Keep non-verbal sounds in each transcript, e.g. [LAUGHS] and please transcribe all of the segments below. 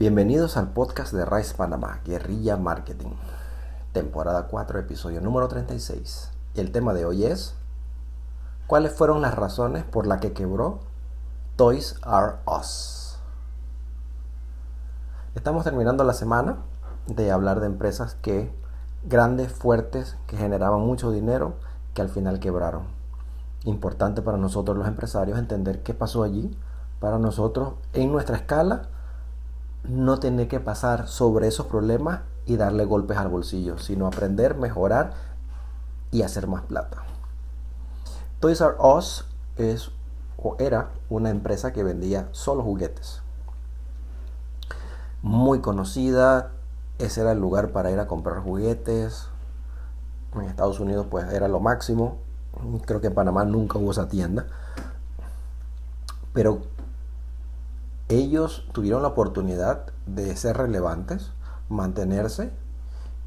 Bienvenidos al podcast de Rice Panamá, Guerrilla Marketing, temporada 4, episodio número 36. Y el tema de hoy es, ¿cuáles fueron las razones por las que quebró Toys R Us? Estamos terminando la semana de hablar de empresas que grandes, fuertes, que generaban mucho dinero, que al final quebraron. Importante para nosotros los empresarios entender qué pasó allí, para nosotros en nuestra escala, no tener que pasar sobre esos problemas y darle golpes al bolsillo, sino aprender, mejorar y hacer más plata. Toys R Us es o era una empresa que vendía solo juguetes. Muy conocida, ese era el lugar para ir a comprar juguetes. En Estados Unidos pues era lo máximo. Creo que en Panamá nunca hubo esa tienda. Pero ellos tuvieron la oportunidad de ser relevantes, mantenerse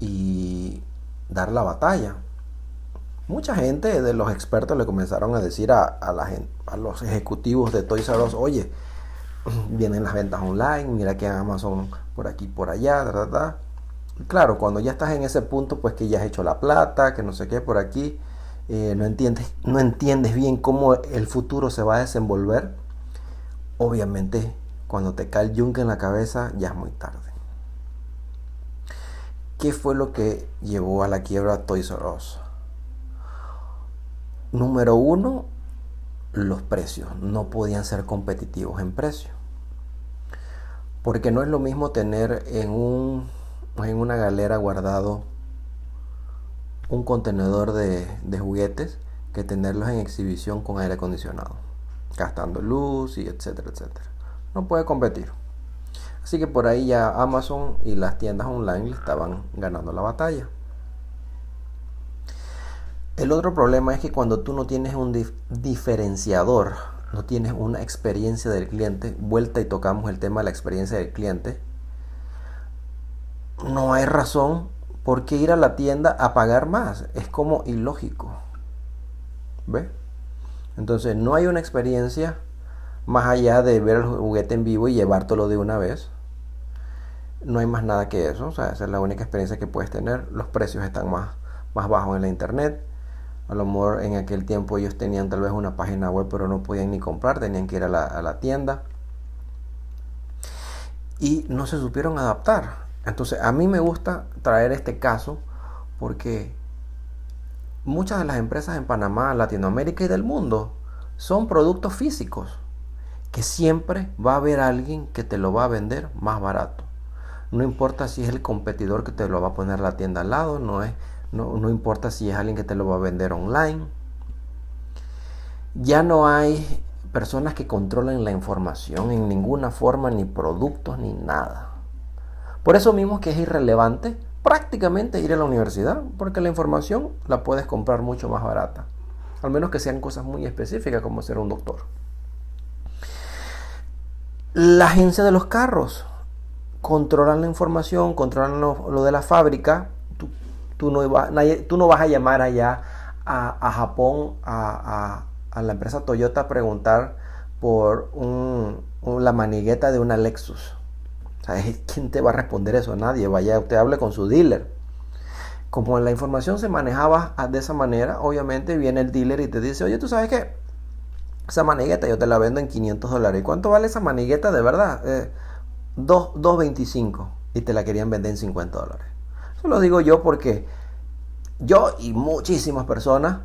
y dar la batalla. Mucha gente de los expertos le comenzaron a decir a, la a los ejecutivos de Toys R Us, oye, [CLEARS THROAT] vienen las ventas online, mira que Amazon por aquí, por allá, da, Claro, cuando ya estás en ese punto, pues que ya has hecho la plata, que no sé qué, por aquí, eh, no, entiendes, no entiendes bien cómo el futuro se va a desenvolver, obviamente cuando te cae el yunque en la cabeza ya es muy tarde. ¿Qué fue lo que llevó a la quiebra a Toys R Us? Número uno, los precios. No podían ser competitivos en precio. Porque no es lo mismo tener en, un, en una galera guardado un contenedor de, de juguetes que tenerlos en exhibición con aire acondicionado, gastando luz y etcétera, etcétera no puede competir. Así que por ahí ya Amazon y las tiendas online le estaban ganando la batalla. El otro problema es que cuando tú no tienes un diferenciador, no tienes una experiencia del cliente, vuelta y tocamos el tema de la experiencia del cliente, no hay razón por qué ir a la tienda a pagar más. Es como ilógico. ¿Ve? Entonces no hay una experiencia más allá de ver el juguete en vivo y llevártelo de una vez. No hay más nada que eso. O sea, esa es la única experiencia que puedes tener. Los precios están más, más bajos en la internet. A lo mejor en aquel tiempo ellos tenían tal vez una página web, pero no podían ni comprar, tenían que ir a la, a la tienda. Y no se supieron adaptar. Entonces, a mí me gusta traer este caso porque muchas de las empresas en Panamá, Latinoamérica y del mundo son productos físicos que siempre va a haber alguien que te lo va a vender más barato. No importa si es el competidor que te lo va a poner la tienda al lado, no, es, no, no importa si es alguien que te lo va a vender online. Ya no hay personas que controlen la información en ninguna forma, ni productos, ni nada. Por eso mismo que es irrelevante prácticamente ir a la universidad, porque la información la puedes comprar mucho más barata. Al menos que sean cosas muy específicas como ser un doctor. La agencia de los carros controlan la información, controlan lo, de la fábrica. Tú, no tú, no vas a llamar allá a, Japón, a, la empresa Toyota a preguntar por la manigueta de una Lexus. [LAUGHS] ¿Quién te va a responder eso? Nadie. Vaya, usted hable con su dealer. Como la información se manejaba de esa manera, obviamente viene el dealer y te dice, oye, ¿tú sabes qué? Esa manigueta yo te la vendo en 500 dólares. ¿Y cuánto vale esa manigueta de verdad? Eh, 2.25 y te la querían vender en 50 dólares. Eso lo digo yo porque yo y muchísimas personas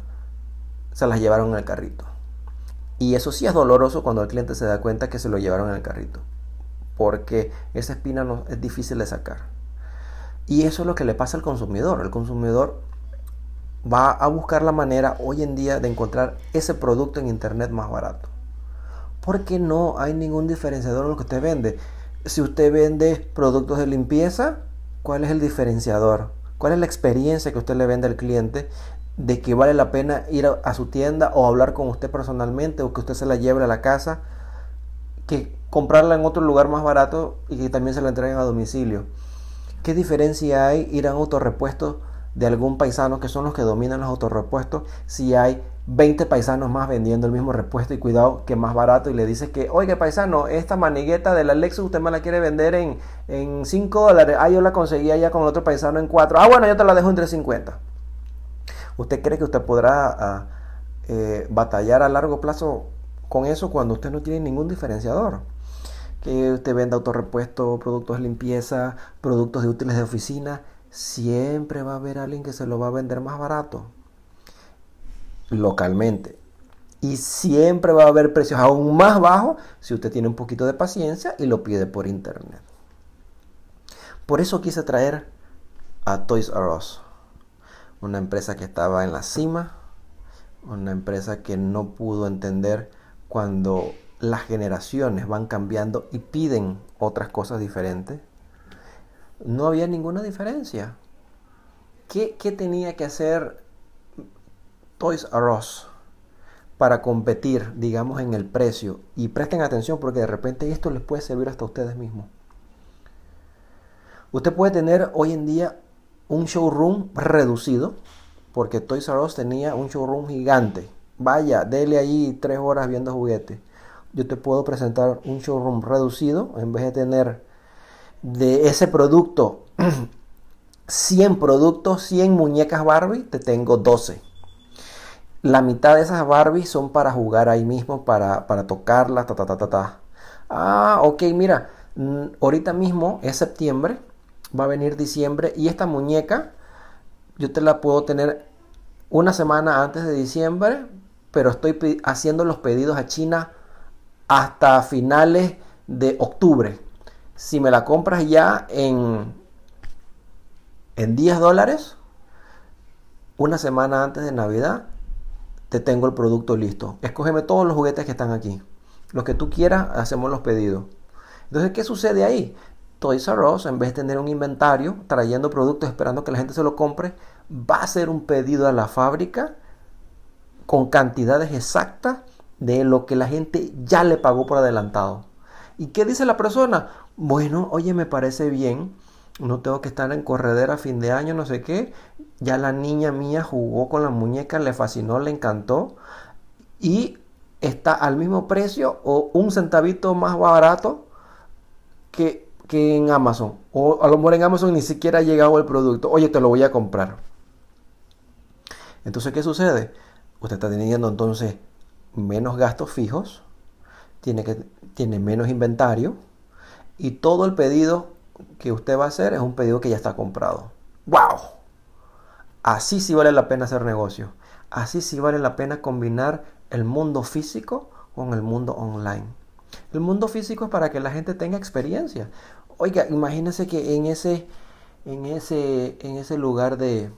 se las llevaron en el carrito. Y eso sí es doloroso cuando el cliente se da cuenta que se lo llevaron en el carrito. Porque esa espina es difícil de sacar. Y eso es lo que le pasa al consumidor. El consumidor va a buscar la manera hoy en día de encontrar ese producto en internet más barato. Porque no hay ningún diferenciador en lo que usted vende. Si usted vende productos de limpieza, ¿cuál es el diferenciador? ¿Cuál es la experiencia que usted le vende al cliente de que vale la pena ir a, su tienda o hablar con usted personalmente o que usted se la lleve a la casa que comprarla en otro lugar más barato y que también se la entreguen a domicilio? ¿Qué diferencia hay ir a un autorrepuesto de algún paisano que son los que dominan los autorrepuestos si hay 20 paisanos más vendiendo el mismo repuesto y cuidado que más barato y le dices que, oiga paisano, esta manigueta de la Lexus usted me la quiere vender en, en 5 dólares. Ah, yo la conseguí allá con otro paisano en 4. Ah, bueno, yo te la dejo en 3.50. ¿Usted cree que usted podrá ah, eh, batallar a largo plazo con eso cuando usted no tiene ningún diferenciador? Que usted venda autorrepuesto, productos de limpieza, productos de útiles de oficina, siempre va a haber alguien que se lo va a vender más barato localmente. Y siempre va a haber precios aún más bajos si usted tiene un poquito de paciencia y lo pide por internet. Por eso quise traer a Toys R Us, una empresa que estaba en la cima, una empresa que no pudo entender cuando las generaciones van cambiando y piden otras cosas diferentes. No había ninguna diferencia. ¿Qué, tenía que hacer Toys R Us para competir, digamos, en el precio. Y presten atención porque de repente esto les puede servir hasta a ustedes mismos. Usted puede tener hoy en día un showroom reducido, porque Toys R Us tenía un showroom gigante. Vaya, dele allí tres horas viendo juguetes. Yo te puedo presentar un showroom reducido en vez de tener de ese producto 100 productos, 100 muñecas Barbie, te tengo 12 la mitad de esas Barbies son para jugar ahí mismo, para, para tocarlas, ta, ta, ta, ta, ta. Ah, ok, mira, mm, ahorita mismo es septiembre, va a venir diciembre y esta muñeca yo te la puedo tener una semana antes de diciembre, pero estoy haciendo los pedidos a China hasta finales de octubre. Si me la compras ya en, en 10 dólares, una semana antes de Navidad, te tengo el producto listo. Escógeme todos los juguetes que están aquí. Los que tú quieras, hacemos los pedidos. Entonces, ¿qué sucede ahí? Toys R Us, en vez de tener un inventario, trayendo productos, esperando que la gente se lo compre, va a hacer un pedido a la fábrica con cantidades exactas de lo que la gente ya le pagó por adelantado. ¿Y qué dice la persona? Bueno, oye, me parece bien no tengo que estar en corredera a fin de año, no sé qué. Ya la niña mía jugó con la muñeca, le fascinó, le encantó. Y está al mismo precio o un centavito más barato que, que en Amazon. O a lo mejor en Amazon ni siquiera ha llegado el producto. Oye, te lo voy a comprar. Entonces, ¿qué sucede? Usted está teniendo entonces menos gastos fijos, tiene, que, tiene menos inventario y todo el pedido que usted va a hacer es un pedido que ya está comprado. ¡Wow! Así sí vale la pena hacer negocio. Así sí vale la pena combinar el mundo físico con el mundo online. El mundo físico es para que la gente tenga experiencia. Oiga, imagínense que en ese, en ese, en ese lugar de,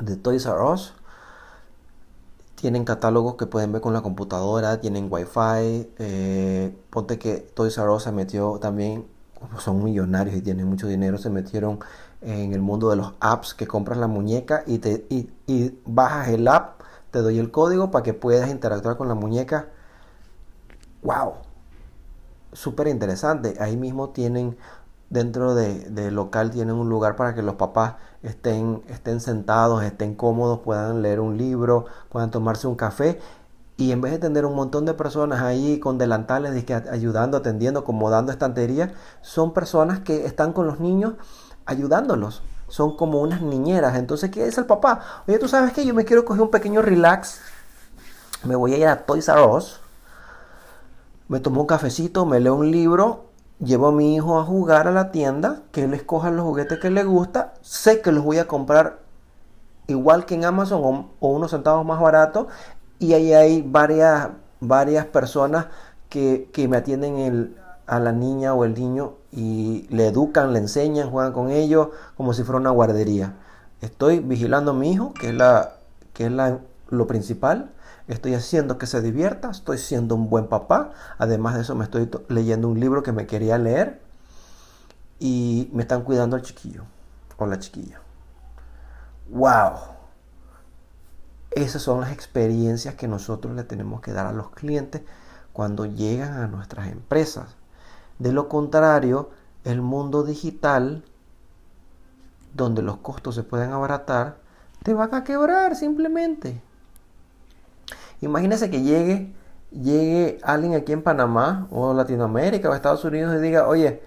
de Toys R Us tienen catálogos que pueden ver con la computadora, tienen wifi. Eh, ponte que Toys R Us se metió también son millonarios y tienen mucho dinero, se metieron en el mundo de los apps que compras la muñeca y, te, y, bajas el app, te doy el código para que puedas interactuar con la muñeca. ¡Wow! Súper interesante. Ahí mismo tienen, dentro del de local, tienen un lugar para que los papás estén, estén sentados, estén cómodos, puedan leer un libro, puedan tomarse un café y en vez de tener un montón de personas ahí con delantales ayudando, atendiendo, acomodando estanterías, son personas que están con los niños ayudándolos. Son como unas niñeras. Entonces, ¿qué dice el papá? Oye, tú sabes que yo me quiero coger un pequeño relax. Me voy a ir a Toys R Us. Me tomo un cafecito, me leo un libro, llevo a mi hijo a jugar a la tienda, que él escoja los juguetes que le gusta. Sé que los voy a comprar igual que en Amazon o, unos centavos más baratos y ahí hay varias, varias personas que, me atienden a la niña o el niño y le educan, le enseñan, juegan con ellos como si fuera una guardería. Estoy vigilando a mi hijo, que es, la, que es la, lo principal. Estoy haciendo que se divierta, estoy siendo un buen papá. Además de eso, me estoy leyendo un libro que me quería leer. Y me están cuidando al chiquillo o la chiquilla. ¡Wow! Esas son las experiencias que nosotros le tenemos que dar a los clientes cuando llegan a nuestras empresas. De lo contrario, el mundo digital, donde los costos se pueden abaratar, te van a quebrar simplemente. Imagínese que llegue, llegue alguien aquí en Panamá o Latinoamérica o Estados Unidos y diga, oye,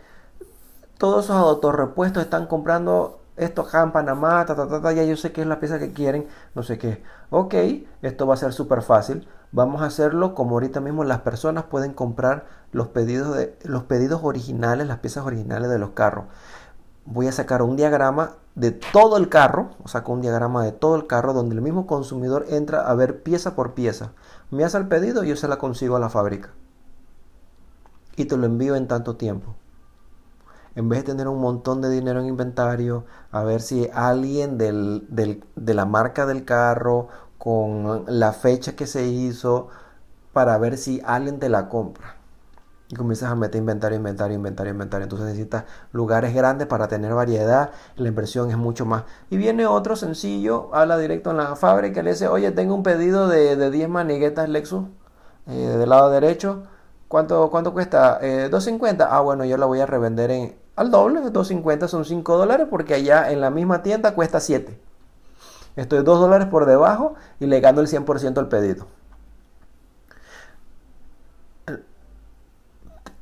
todos esos autorrepuestos están comprando esto acá en Panamá, ta, ta, ta, ya yo sé que es la pieza que quieren, no sé qué. Ok, esto va a ser súper fácil. Vamos a hacerlo como ahorita mismo las personas pueden comprar los pedidos, de, los pedidos originales, las piezas originales de los carros. Voy a sacar un diagrama de todo el carro, o saco un diagrama de todo el carro donde el mismo consumidor entra a ver pieza por pieza. Me hace el pedido y yo se la consigo a la fábrica. Y te lo envío en tanto tiempo en vez de tener un montón de dinero en inventario, a ver si alguien de la marca del carro, con la fecha que se hizo, para ver si alguien te la compra. Y comienzas a meter inventario, inventario, inventario, inventario. Entonces necesitas lugares grandes para tener variedad. La inversión es mucho más. Y viene otro sencillo, habla directo en la fábrica, le dice, oye, tengo un pedido de, de 10 maniguetas Lexus eh, del lado derecho. ¿Cuánto, cuánto cuesta? Eh, 2.50. Ah, bueno, yo la voy a revender en, al doble, 2.50 son 5 dólares porque allá en la misma tienda cuesta 7. Estoy 2 dólares por debajo y le gano el 100% al pedido.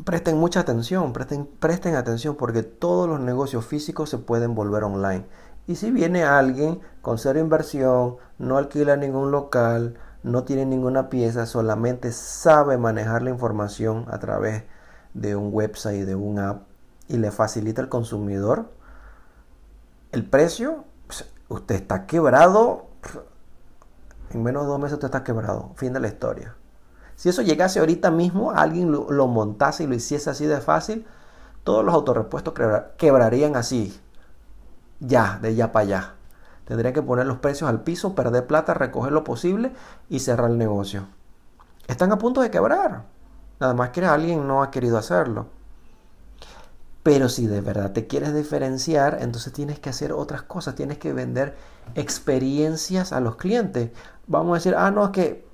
Presten mucha atención, presten, presten atención porque todos los negocios físicos se pueden volver online. Y si viene alguien con cero inversión, no alquila ningún local, no tiene ninguna pieza, solamente sabe manejar la información a través de un website, de un app, y le facilita al consumidor el precio, pues, usted está quebrado. En menos de dos meses usted está quebrado. Fin de la historia. Si eso llegase ahorita mismo, alguien lo, montase y lo hiciese así de fácil, todos los autorrepuestos quebrarían así. Ya, de ya para allá. Tendría que poner los precios al piso, perder plata, recoger lo posible y cerrar el negocio. Están a punto de quebrar. Nada más que alguien no ha querido hacerlo. Pero si de verdad te quieres diferenciar, entonces tienes que hacer otras cosas, tienes que vender experiencias a los clientes. Vamos a decir, ah, no, es que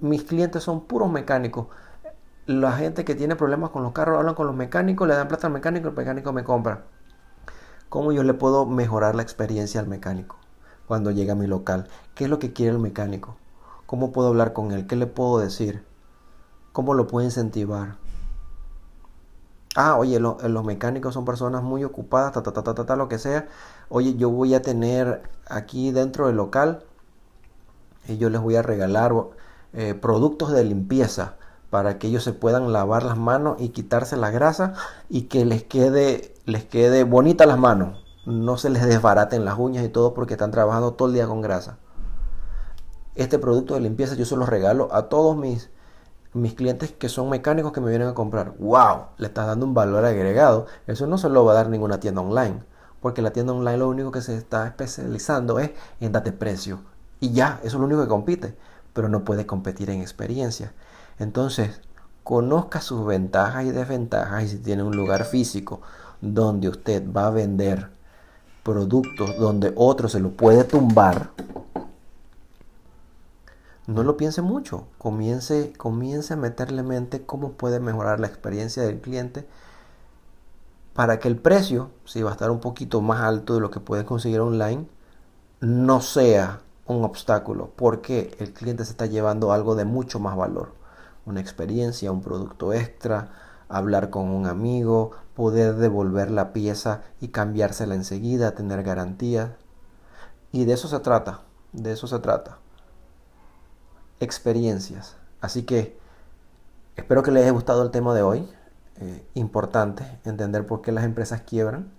mis clientes son puros mecánicos. La gente que tiene problemas con los carros hablan con los mecánicos, le dan plata al mecánico, el mecánico me compra. ¿Cómo yo le puedo mejorar la experiencia al mecánico cuando llega a mi local? ¿Qué es lo que quiere el mecánico? ¿Cómo puedo hablar con él? ¿Qué le puedo decir? ¿Cómo lo puedo incentivar? Ah, oye, los mecánicos son personas muy ocupadas, ta, ta, ta, ta, ta, lo que sea. Oye, yo voy a tener aquí dentro del local y yo les voy a regalar eh, productos de limpieza para que ellos se puedan lavar las manos y quitarse la grasa y que les quede, les quede bonita las manos. No se les desbaraten las uñas y todo porque están trabajando todo el día con grasa. Este producto de limpieza yo se los regalo a todos mis, mis clientes que son mecánicos que me vienen a comprar, wow, le estás dando un valor agregado. Eso no se lo va a dar ninguna tienda online, porque la tienda online lo único que se está especializando es en date precio. Y ya, eso es lo único que compite, pero no puede competir en experiencia. Entonces, conozca sus ventajas y desventajas y si tiene un lugar físico donde usted va a vender productos donde otro se lo puede tumbar, no lo piense mucho, comience, comience a meterle mente cómo puede mejorar la experiencia del cliente para que el precio, si va a estar un poquito más alto de lo que puede conseguir online, no sea un obstáculo, porque el cliente se está llevando algo de mucho más valor, una experiencia, un producto extra, hablar con un amigo, poder devolver la pieza y cambiársela enseguida, tener garantías. Y de eso se trata, de eso se trata experiencias. Así que espero que les haya gustado el tema de hoy. Eh, importante entender por qué las empresas quiebran.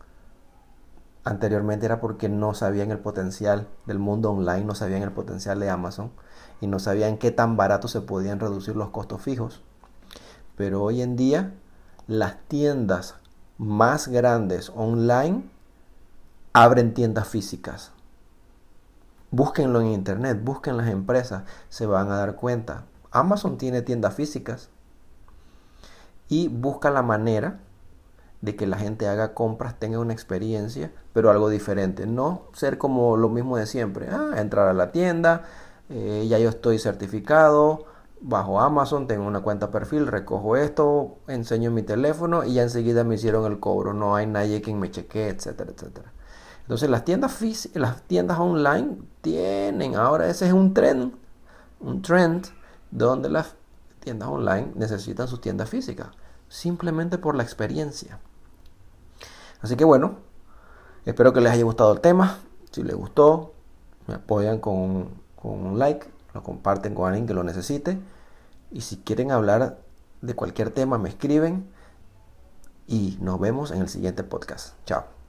Anteriormente era porque no sabían el potencial del mundo online, no sabían el potencial de Amazon y no sabían qué tan barato se podían reducir los costos fijos. Pero hoy en día las tiendas más grandes online abren tiendas físicas. Búsquenlo en internet, busquen las empresas, se van a dar cuenta. Amazon tiene tiendas físicas y busca la manera de que la gente haga compras, tenga una experiencia, pero algo diferente. No ser como lo mismo de siempre. Ah, entrar a la tienda, eh, ya yo estoy certificado bajo Amazon, tengo una cuenta perfil, recojo esto, enseño mi teléfono y ya enseguida me hicieron el cobro. No hay nadie quien me chequee, etcétera, etcétera. Entonces las tiendas, las tiendas online tienen, ahora ese es un trend, un trend donde las tiendas online necesitan sus tiendas físicas, simplemente por la experiencia. Así que bueno, espero que les haya gustado el tema. Si les gustó, me apoyan con, un like, lo comparten con alguien que lo necesite. Y si quieren hablar de cualquier tema, me escriben. Y nos vemos en el siguiente podcast. Chao.